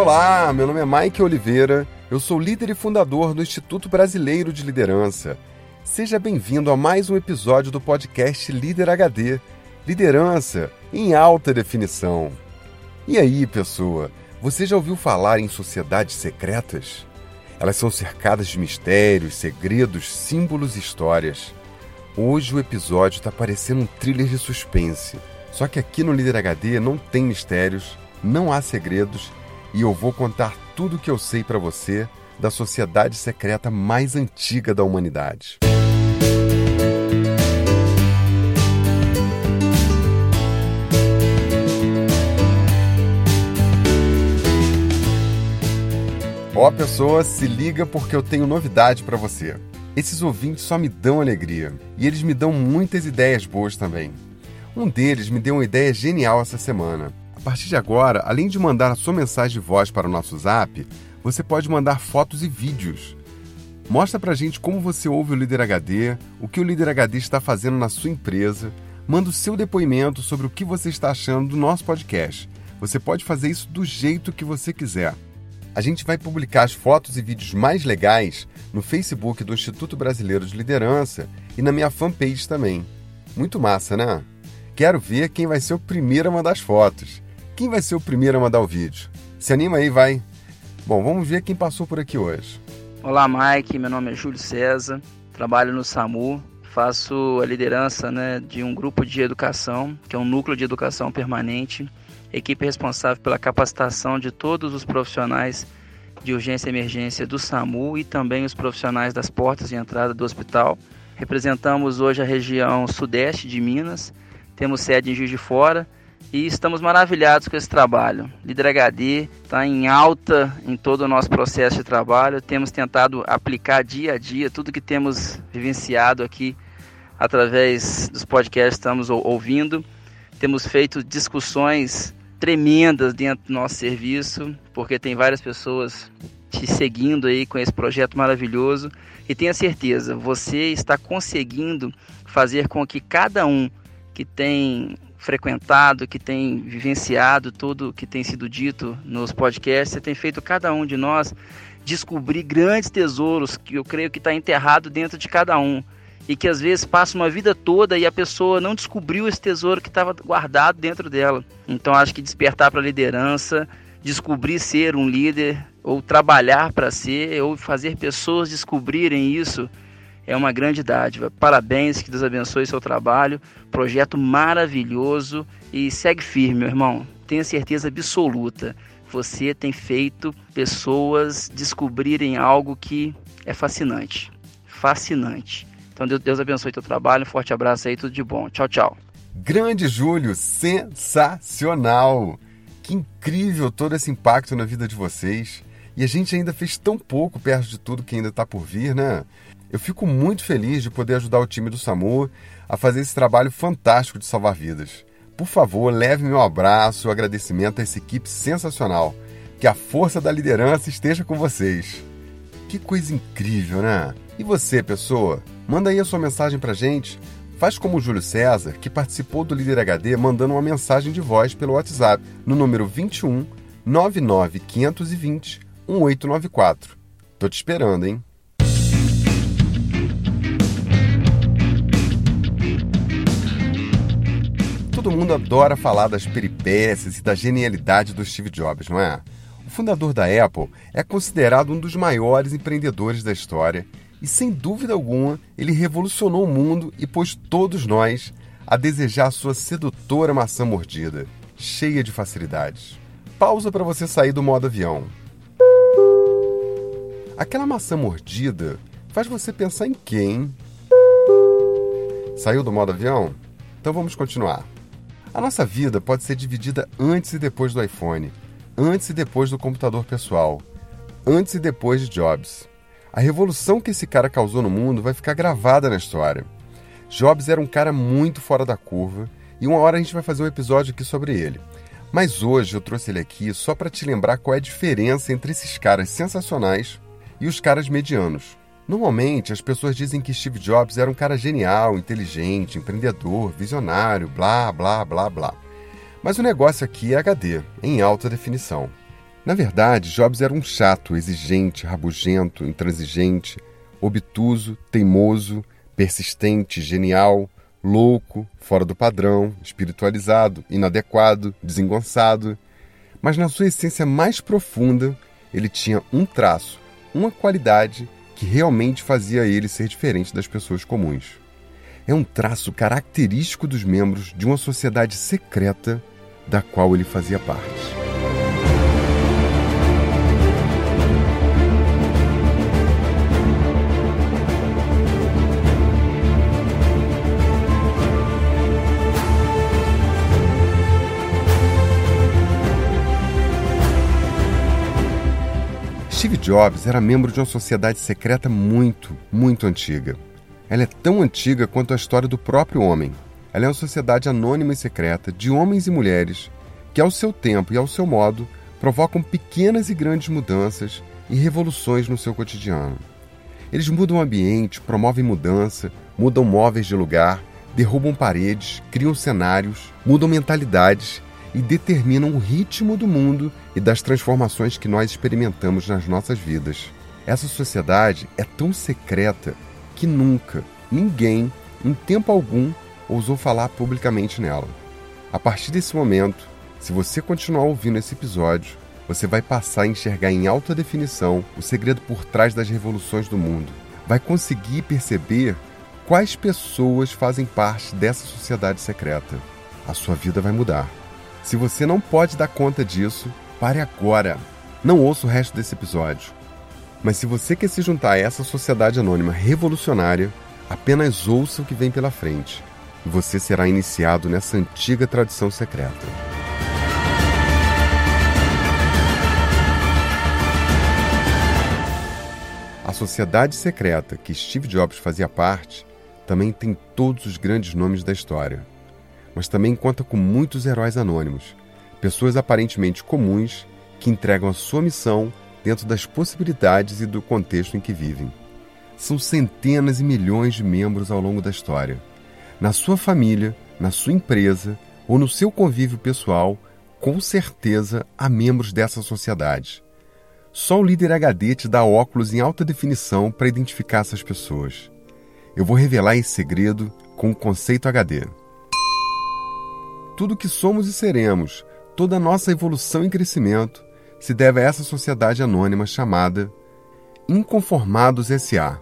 Olá, meu nome é Mike Oliveira, eu sou líder e fundador do Instituto Brasileiro de Liderança. Seja bem-vindo a mais um episódio do podcast Líder HD Liderança em alta definição. E aí, pessoa, você já ouviu falar em sociedades secretas? Elas são cercadas de mistérios, segredos, símbolos e histórias. Hoje o episódio está parecendo um thriller de suspense. Só que aqui no Líder HD não tem mistérios, não há segredos e eu vou contar tudo o que eu sei para você da sociedade secreta mais antiga da humanidade. Ó, oh, pessoa, se liga porque eu tenho novidade para você. Esses ouvintes só me dão alegria e eles me dão muitas ideias boas também. Um deles me deu uma ideia genial essa semana. A partir de agora, além de mandar a sua mensagem de voz para o nosso zap, você pode mandar fotos e vídeos. Mostra pra gente como você ouve o Líder HD, o que o Líder HD está fazendo na sua empresa, manda o seu depoimento sobre o que você está achando do nosso podcast. Você pode fazer isso do jeito que você quiser. A gente vai publicar as fotos e vídeos mais legais no Facebook do Instituto Brasileiro de Liderança e na minha fanpage também. Muito massa, né? Quero ver quem vai ser o primeiro a mandar as fotos. Quem vai ser o primeiro a mandar o vídeo? Se anima aí, vai. Bom, vamos ver quem passou por aqui hoje. Olá, Mike. Meu nome é Júlio César. Trabalho no SAMU. Faço a liderança né, de um grupo de educação, que é um núcleo de educação permanente. Equipe responsável pela capacitação de todos os profissionais de urgência e emergência do SAMU e também os profissionais das portas de entrada do hospital. Representamos hoje a região sudeste de Minas. Temos sede em Juiz de Fora e estamos maravilhados com esse trabalho. Líder HD está em alta em todo o nosso processo de trabalho. Temos tentado aplicar dia a dia tudo que temos vivenciado aqui através dos podcasts que estamos ouvindo. Temos feito discussões tremendas dentro do nosso serviço, porque tem várias pessoas te seguindo aí com esse projeto maravilhoso. E tenha certeza, você está conseguindo fazer com que cada um que tem frequentado, que tem vivenciado tudo que tem sido dito nos podcasts, você tem feito cada um de nós descobrir grandes tesouros que eu creio que está enterrado dentro de cada um e que às vezes passa uma vida toda e a pessoa não descobriu esse tesouro que estava guardado dentro dela. Então acho que despertar para a liderança, descobrir ser um líder ou trabalhar para ser ou fazer pessoas descobrirem isso é uma grande dádiva. Parabéns, que Deus abençoe seu trabalho. Projeto maravilhoso e segue firme, meu irmão. Tenha certeza absoluta. Você tem feito pessoas descobrirem algo que é fascinante. Fascinante. Então Deus abençoe teu trabalho. Um forte abraço aí, tudo de bom. Tchau, tchau. Grande Júlio, sensacional! Que incrível todo esse impacto na vida de vocês. E a gente ainda fez tão pouco perto de tudo que ainda está por vir, né? Eu fico muito feliz de poder ajudar o time do SAMU a fazer esse trabalho fantástico de salvar vidas. Por favor, leve meu abraço, o agradecimento a essa equipe sensacional. Que a força da liderança esteja com vocês. Que coisa incrível, né? E você, pessoa? Manda aí a sua mensagem pra gente. Faz como o Júlio César, que participou do Líder HD mandando uma mensagem de voz pelo WhatsApp no número 21 99 520 1894. Tô te esperando, hein? Todo mundo adora falar das peripécias e da genialidade do Steve Jobs, não é? O fundador da Apple é considerado um dos maiores empreendedores da história e, sem dúvida alguma, ele revolucionou o mundo e pôs todos nós a desejar sua sedutora maçã mordida, cheia de facilidades. Pausa para você sair do modo avião. Aquela maçã mordida faz você pensar em quem? Saiu do modo avião? Então vamos continuar. A nossa vida pode ser dividida antes e depois do iPhone, antes e depois do computador pessoal, antes e depois de Jobs. A revolução que esse cara causou no mundo vai ficar gravada na história. Jobs era um cara muito fora da curva e uma hora a gente vai fazer um episódio aqui sobre ele. Mas hoje eu trouxe ele aqui só para te lembrar qual é a diferença entre esses caras sensacionais e os caras medianos. Normalmente, as pessoas dizem que Steve Jobs era um cara genial, inteligente, empreendedor, visionário, blá, blá, blá, blá. Mas o negócio aqui é HD, em alta definição. Na verdade, Jobs era um chato, exigente, rabugento, intransigente, obtuso, teimoso, persistente, genial, louco, fora do padrão, espiritualizado, inadequado, desengonçado. Mas na sua essência mais profunda, ele tinha um traço, uma qualidade que realmente fazia ele ser diferente das pessoas comuns. É um traço característico dos membros de uma sociedade secreta da qual ele fazia parte. Jobs era membro de uma sociedade secreta muito, muito antiga. Ela é tão antiga quanto a história do próprio homem. Ela é uma sociedade anônima e secreta de homens e mulheres que, ao seu tempo e ao seu modo, provocam pequenas e grandes mudanças e revoluções no seu cotidiano. Eles mudam o ambiente, promovem mudança, mudam móveis de lugar, derrubam paredes, criam cenários, mudam mentalidades e determinam o ritmo do mundo e das transformações que nós experimentamos nas nossas vidas. Essa sociedade é tão secreta que nunca, ninguém, em tempo algum, ousou falar publicamente nela. A partir desse momento, se você continuar ouvindo esse episódio, você vai passar a enxergar em alta definição o segredo por trás das revoluções do mundo. Vai conseguir perceber quais pessoas fazem parte dessa sociedade secreta. A sua vida vai mudar. Se você não pode dar conta disso, pare agora. Não ouça o resto desse episódio. Mas se você quer se juntar a essa sociedade anônima revolucionária, apenas ouça o que vem pela frente e você será iniciado nessa antiga tradição secreta. A sociedade secreta que Steve Jobs fazia parte também tem todos os grandes nomes da história mas também conta com muitos heróis anônimos, pessoas aparentemente comuns que entregam a sua missão dentro das possibilidades e do contexto em que vivem. São centenas e milhões de membros ao longo da história. Na sua família, na sua empresa ou no seu convívio pessoal, com certeza há membros dessa sociedade. Só o líder HD te dá óculos em alta definição para identificar essas pessoas. Eu vou revelar esse segredo com o conceito HD tudo que somos e seremos, toda a nossa evolução e crescimento, se deve a essa sociedade anônima chamada Inconformados S.A.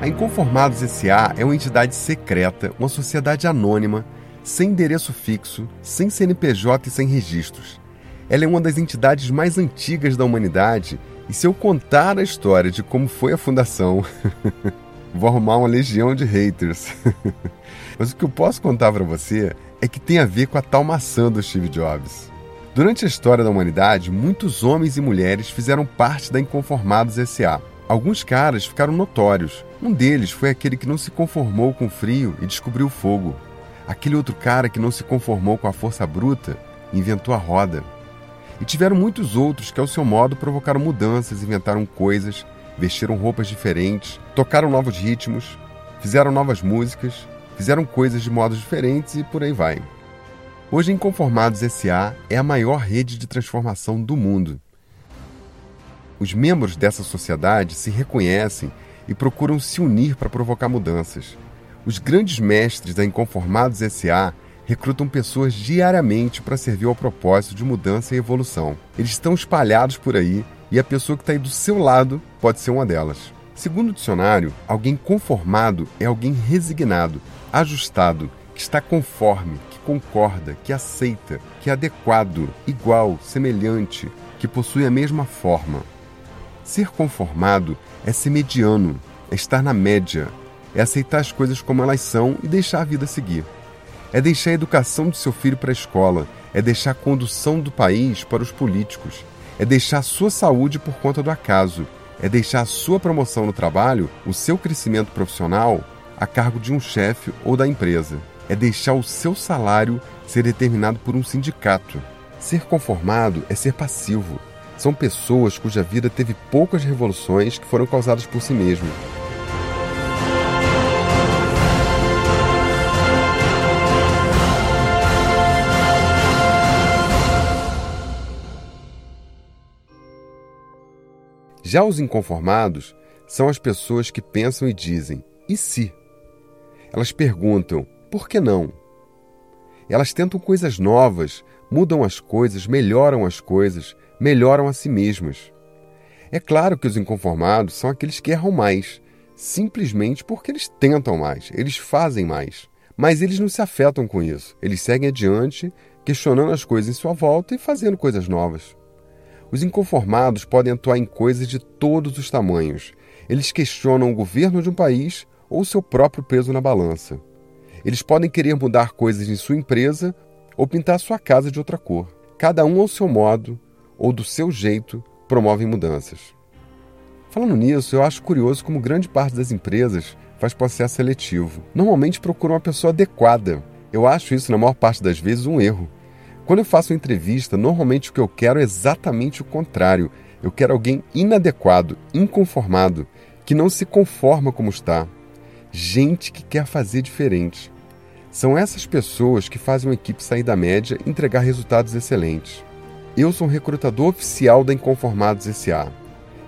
A Inconformados S.A. é uma entidade secreta, uma sociedade anônima sem endereço fixo, sem CNPJ e sem registros. Ela é uma das entidades mais antigas da humanidade e se eu contar a história de como foi a fundação, vou arrumar uma legião de haters. Mas o que eu posso contar para você é que tem a ver com a tal maçã do Steve Jobs. Durante a história da humanidade, muitos homens e mulheres fizeram parte da Inconformados SA. Alguns caras ficaram notórios. Um deles foi aquele que não se conformou com o frio e descobriu o fogo. Aquele outro cara que não se conformou com a força bruta inventou a roda. E tiveram muitos outros que, ao seu modo, provocaram mudanças, inventaram coisas, vestiram roupas diferentes, tocaram novos ritmos, fizeram novas músicas, fizeram coisas de modos diferentes e por aí vai. Hoje, Inconformados SA é a maior rede de transformação do mundo. Os membros dessa sociedade se reconhecem e procuram se unir para provocar mudanças. Os grandes mestres da Inconformados SA recrutam pessoas diariamente para servir ao propósito de mudança e evolução. Eles estão espalhados por aí e a pessoa que está aí do seu lado pode ser uma delas. Segundo o dicionário, alguém conformado é alguém resignado, ajustado, que está conforme, que concorda, que aceita, que é adequado, igual, semelhante, que possui a mesma forma. Ser conformado é ser mediano, é estar na média, é aceitar as coisas como elas são e deixar a vida seguir. É deixar a educação do seu filho para a escola, é deixar a condução do país para os políticos, é deixar a sua saúde por conta do acaso, é deixar a sua promoção no trabalho, o seu crescimento profissional, a cargo de um chefe ou da empresa. É deixar o seu salário ser determinado por um sindicato. Ser conformado é ser passivo. são pessoas cuja vida teve poucas revoluções que foram causadas por si mesmo. Já os inconformados são as pessoas que pensam e dizem: e se? Elas perguntam: por que não? Elas tentam coisas novas, mudam as coisas, melhoram as coisas, melhoram a si mesmas. É claro que os inconformados são aqueles que erram mais, simplesmente porque eles tentam mais, eles fazem mais. Mas eles não se afetam com isso. Eles seguem adiante, questionando as coisas em sua volta e fazendo coisas novas. Os inconformados podem atuar em coisas de todos os tamanhos. Eles questionam o governo de um país ou seu próprio peso na balança. Eles podem querer mudar coisas em sua empresa ou pintar sua casa de outra cor. Cada um ao seu modo ou do seu jeito promovem mudanças. Falando nisso, eu acho curioso como grande parte das empresas faz processo seletivo. Normalmente procuram uma pessoa adequada. Eu acho isso, na maior parte das vezes, um erro. Quando eu faço entrevista, normalmente o que eu quero é exatamente o contrário. Eu quero alguém inadequado, inconformado, que não se conforma como está. Gente que quer fazer diferente. São essas pessoas que fazem uma equipe sair da média e entregar resultados excelentes. Eu sou um recrutador oficial da Inconformados SA.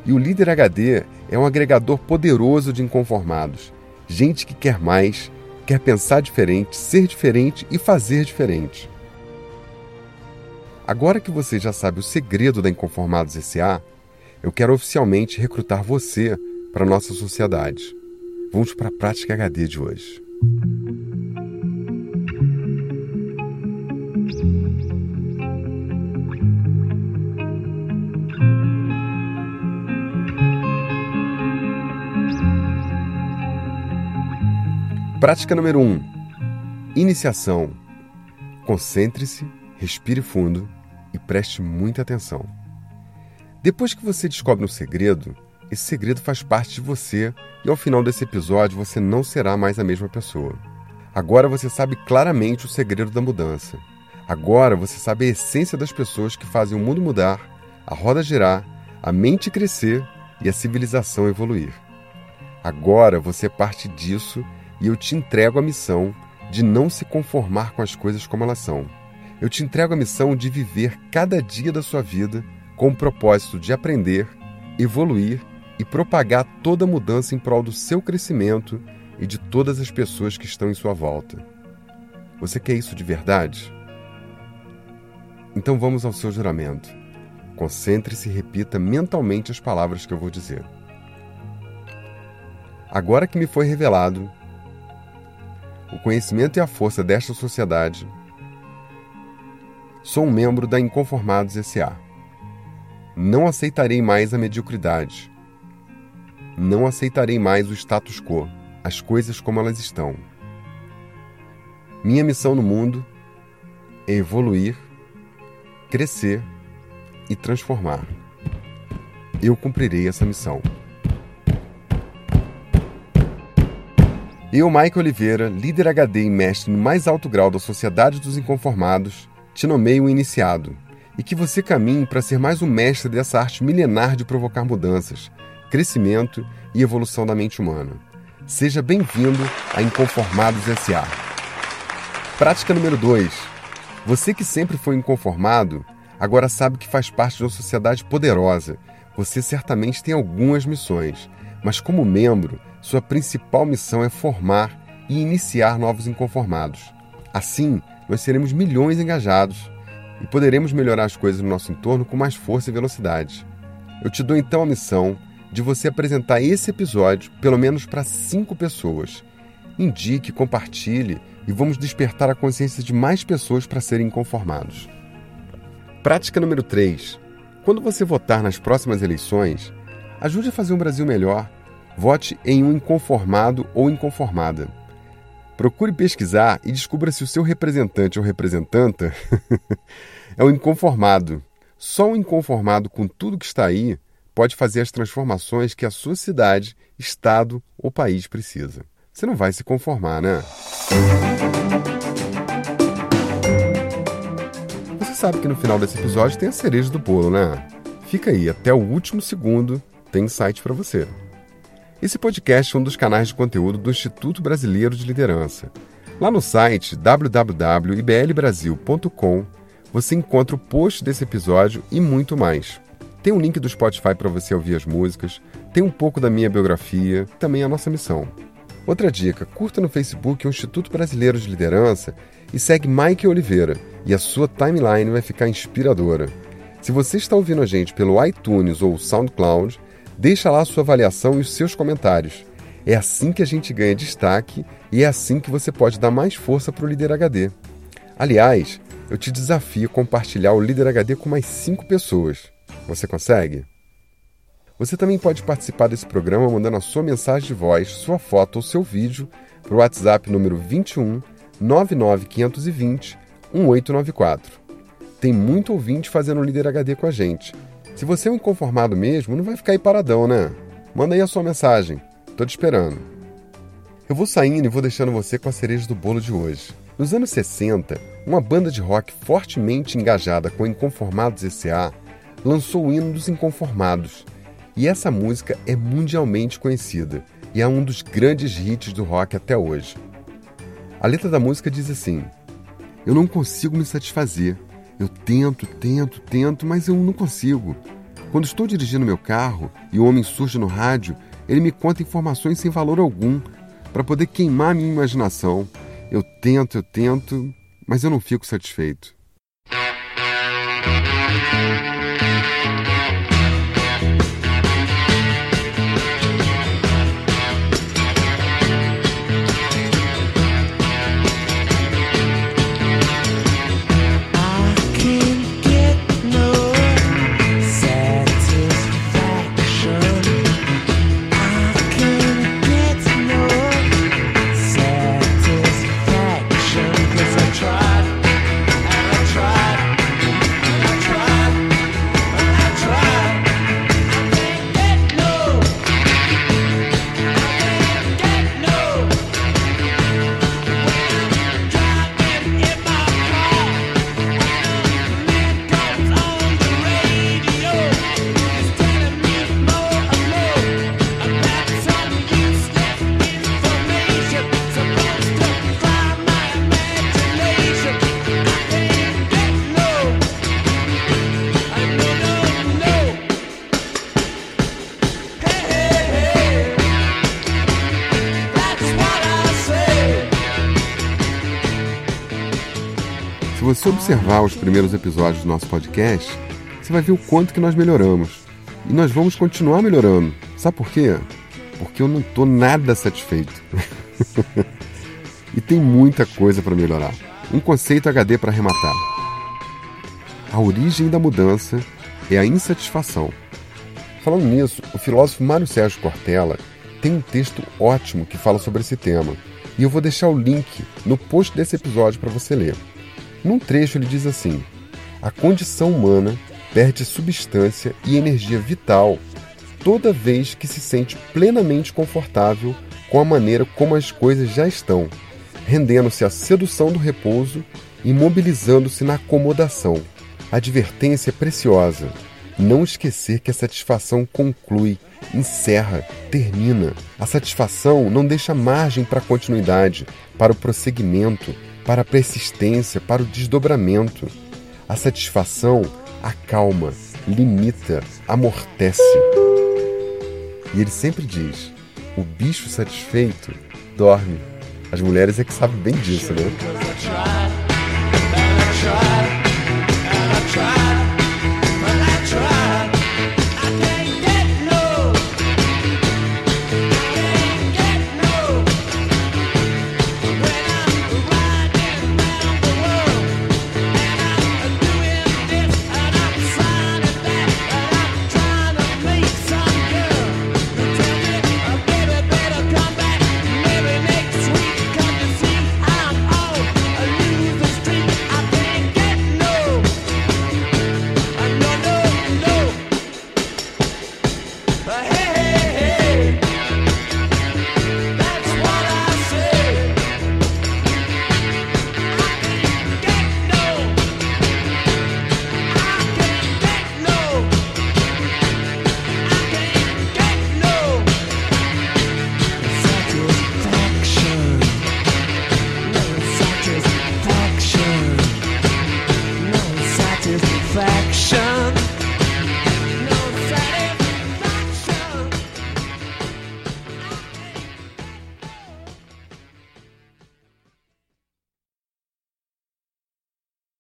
E o Líder HD é um agregador poderoso de inconformados. Gente que quer mais, quer pensar diferente, ser diferente e fazer diferente. Agora que você já sabe o segredo da Inconformados SA, eu quero oficialmente recrutar você para a nossa sociedade. Vamos para a prática HD de hoje. Prática número 1. Um, iniciação. Concentre-se respire fundo e preste muita atenção. Depois que você descobre um segredo, esse segredo faz parte de você e ao final desse episódio você não será mais a mesma pessoa. Agora você sabe claramente o segredo da mudança. Agora você sabe a essência das pessoas que fazem o mundo mudar, a roda girar, a mente crescer e a civilização evoluir. Agora você é parte disso e eu te entrego a missão de não se conformar com as coisas como elas são eu te entrego a missão de viver cada dia da sua vida com o propósito de aprender, evoluir e propagar toda mudança em prol do seu crescimento e de todas as pessoas que estão em sua volta. Você quer isso de verdade? Então vamos ao seu juramento. Concentre-se e repita mentalmente as palavras que eu vou dizer. Agora que me foi revelado o conhecimento e a força desta sociedade, Sou um membro da Inconformados S.A. Não aceitarei mais a mediocridade. Não aceitarei mais o status quo, as coisas como elas estão. Minha missão no mundo é evoluir, crescer e transformar. Eu cumprirei essa missão. Eu, Mike Oliveira, líder HD e mestre no mais alto grau da Sociedade dos Inconformados, te nomeio um iniciado e que você caminhe para ser mais um mestre dessa arte milenar de provocar mudanças, crescimento e evolução da mente humana. Seja bem-vindo a Inconformados S.A. Prática número 2. Você que sempre foi inconformado, agora sabe que faz parte de uma sociedade poderosa. Você certamente tem algumas missões, mas como membro, sua principal missão é formar e iniciar novos inconformados. Assim, nós seremos milhões engajados e poderemos melhorar as coisas no nosso entorno com mais força e velocidade. Eu te dou então a missão de você apresentar esse episódio pelo menos para cinco pessoas. Indique, compartilhe e vamos despertar a consciência de mais pessoas para serem inconformados. Prática número 3. Quando você votar nas próximas eleições, ajude a fazer um Brasil melhor. Vote em um inconformado ou inconformada. Procure pesquisar e descubra se o seu representante ou representanta é um inconformado. Só um inconformado com tudo que está aí pode fazer as transformações que a sua cidade, estado ou país precisa. Você não vai se conformar, né? Você sabe que no final desse episódio tem a cereja do bolo, né? Fica aí, até o último segundo tem insight para você. Esse podcast é um dos canais de conteúdo do Instituto Brasileiro de Liderança. Lá no site www.iblbrasil.com você encontra o post desse episódio e muito mais. Tem um link do Spotify para você ouvir as músicas, tem um pouco da minha biografia, também a nossa missão. Outra dica: curta no Facebook o Instituto Brasileiro de Liderança e segue Mike Oliveira, e a sua timeline vai ficar inspiradora. Se você está ouvindo a gente pelo iTunes ou SoundCloud, deixa lá a sua avaliação e os seus comentários. É assim que a gente ganha destaque e é assim que você pode dar mais força para o Líder HD. Aliás, eu te desafio a compartilhar o Líder HD com mais cinco pessoas. Você consegue? Você também pode participar desse programa mandando a sua mensagem de voz, sua foto ou seu vídeo para o WhatsApp número 21 99520 1894. Tem muito ouvinte fazendo Líder HD com a gente. Se você é um inconformado mesmo, não vai ficar aí paradão, né? Manda aí a sua mensagem. Tô te esperando. Eu vou saindo e vou deixando você com a cereja do bolo de hoje. Nos anos 60, uma banda de rock fortemente engajada com Inconformados S.A. lançou o hino dos Inconformados. E essa música é mundialmente conhecida e é um dos grandes hits do rock até hoje. A letra da música diz assim: Eu não consigo me satisfazer. Eu tento, tento, tento, mas eu não consigo. Quando estou dirigindo meu carro e o homem surge no rádio, ele me conta informações sem valor algum para poder queimar minha imaginação. Eu tento, eu tento, mas eu não fico satisfeito. Se você observar os primeiros episódios do nosso podcast, você vai ver o quanto que nós melhoramos. E nós vamos continuar melhorando. Sabe por quê? Porque eu não estou nada satisfeito. e tem muita coisa para melhorar. Um conceito HD para arrematar. A origem da mudança é a insatisfação. Falando nisso, o filósofo Mário Sérgio Cortella tem um texto ótimo que fala sobre esse tema. E eu vou deixar o link no post desse episódio para você ler. Num trecho ele diz assim: A condição humana perde substância e energia vital toda vez que se sente plenamente confortável com a maneira como as coisas já estão, rendendo-se à sedução do repouso e mobilizando-se na acomodação. A advertência preciosa. Não esquecer que a satisfação conclui, encerra, termina. A satisfação não deixa margem para a continuidade, para o prosseguimento, para a persistência, para o desdobramento. A satisfação acalma, limita, amortece. E ele sempre diz: o bicho satisfeito dorme. As mulheres é que sabem bem disso, né?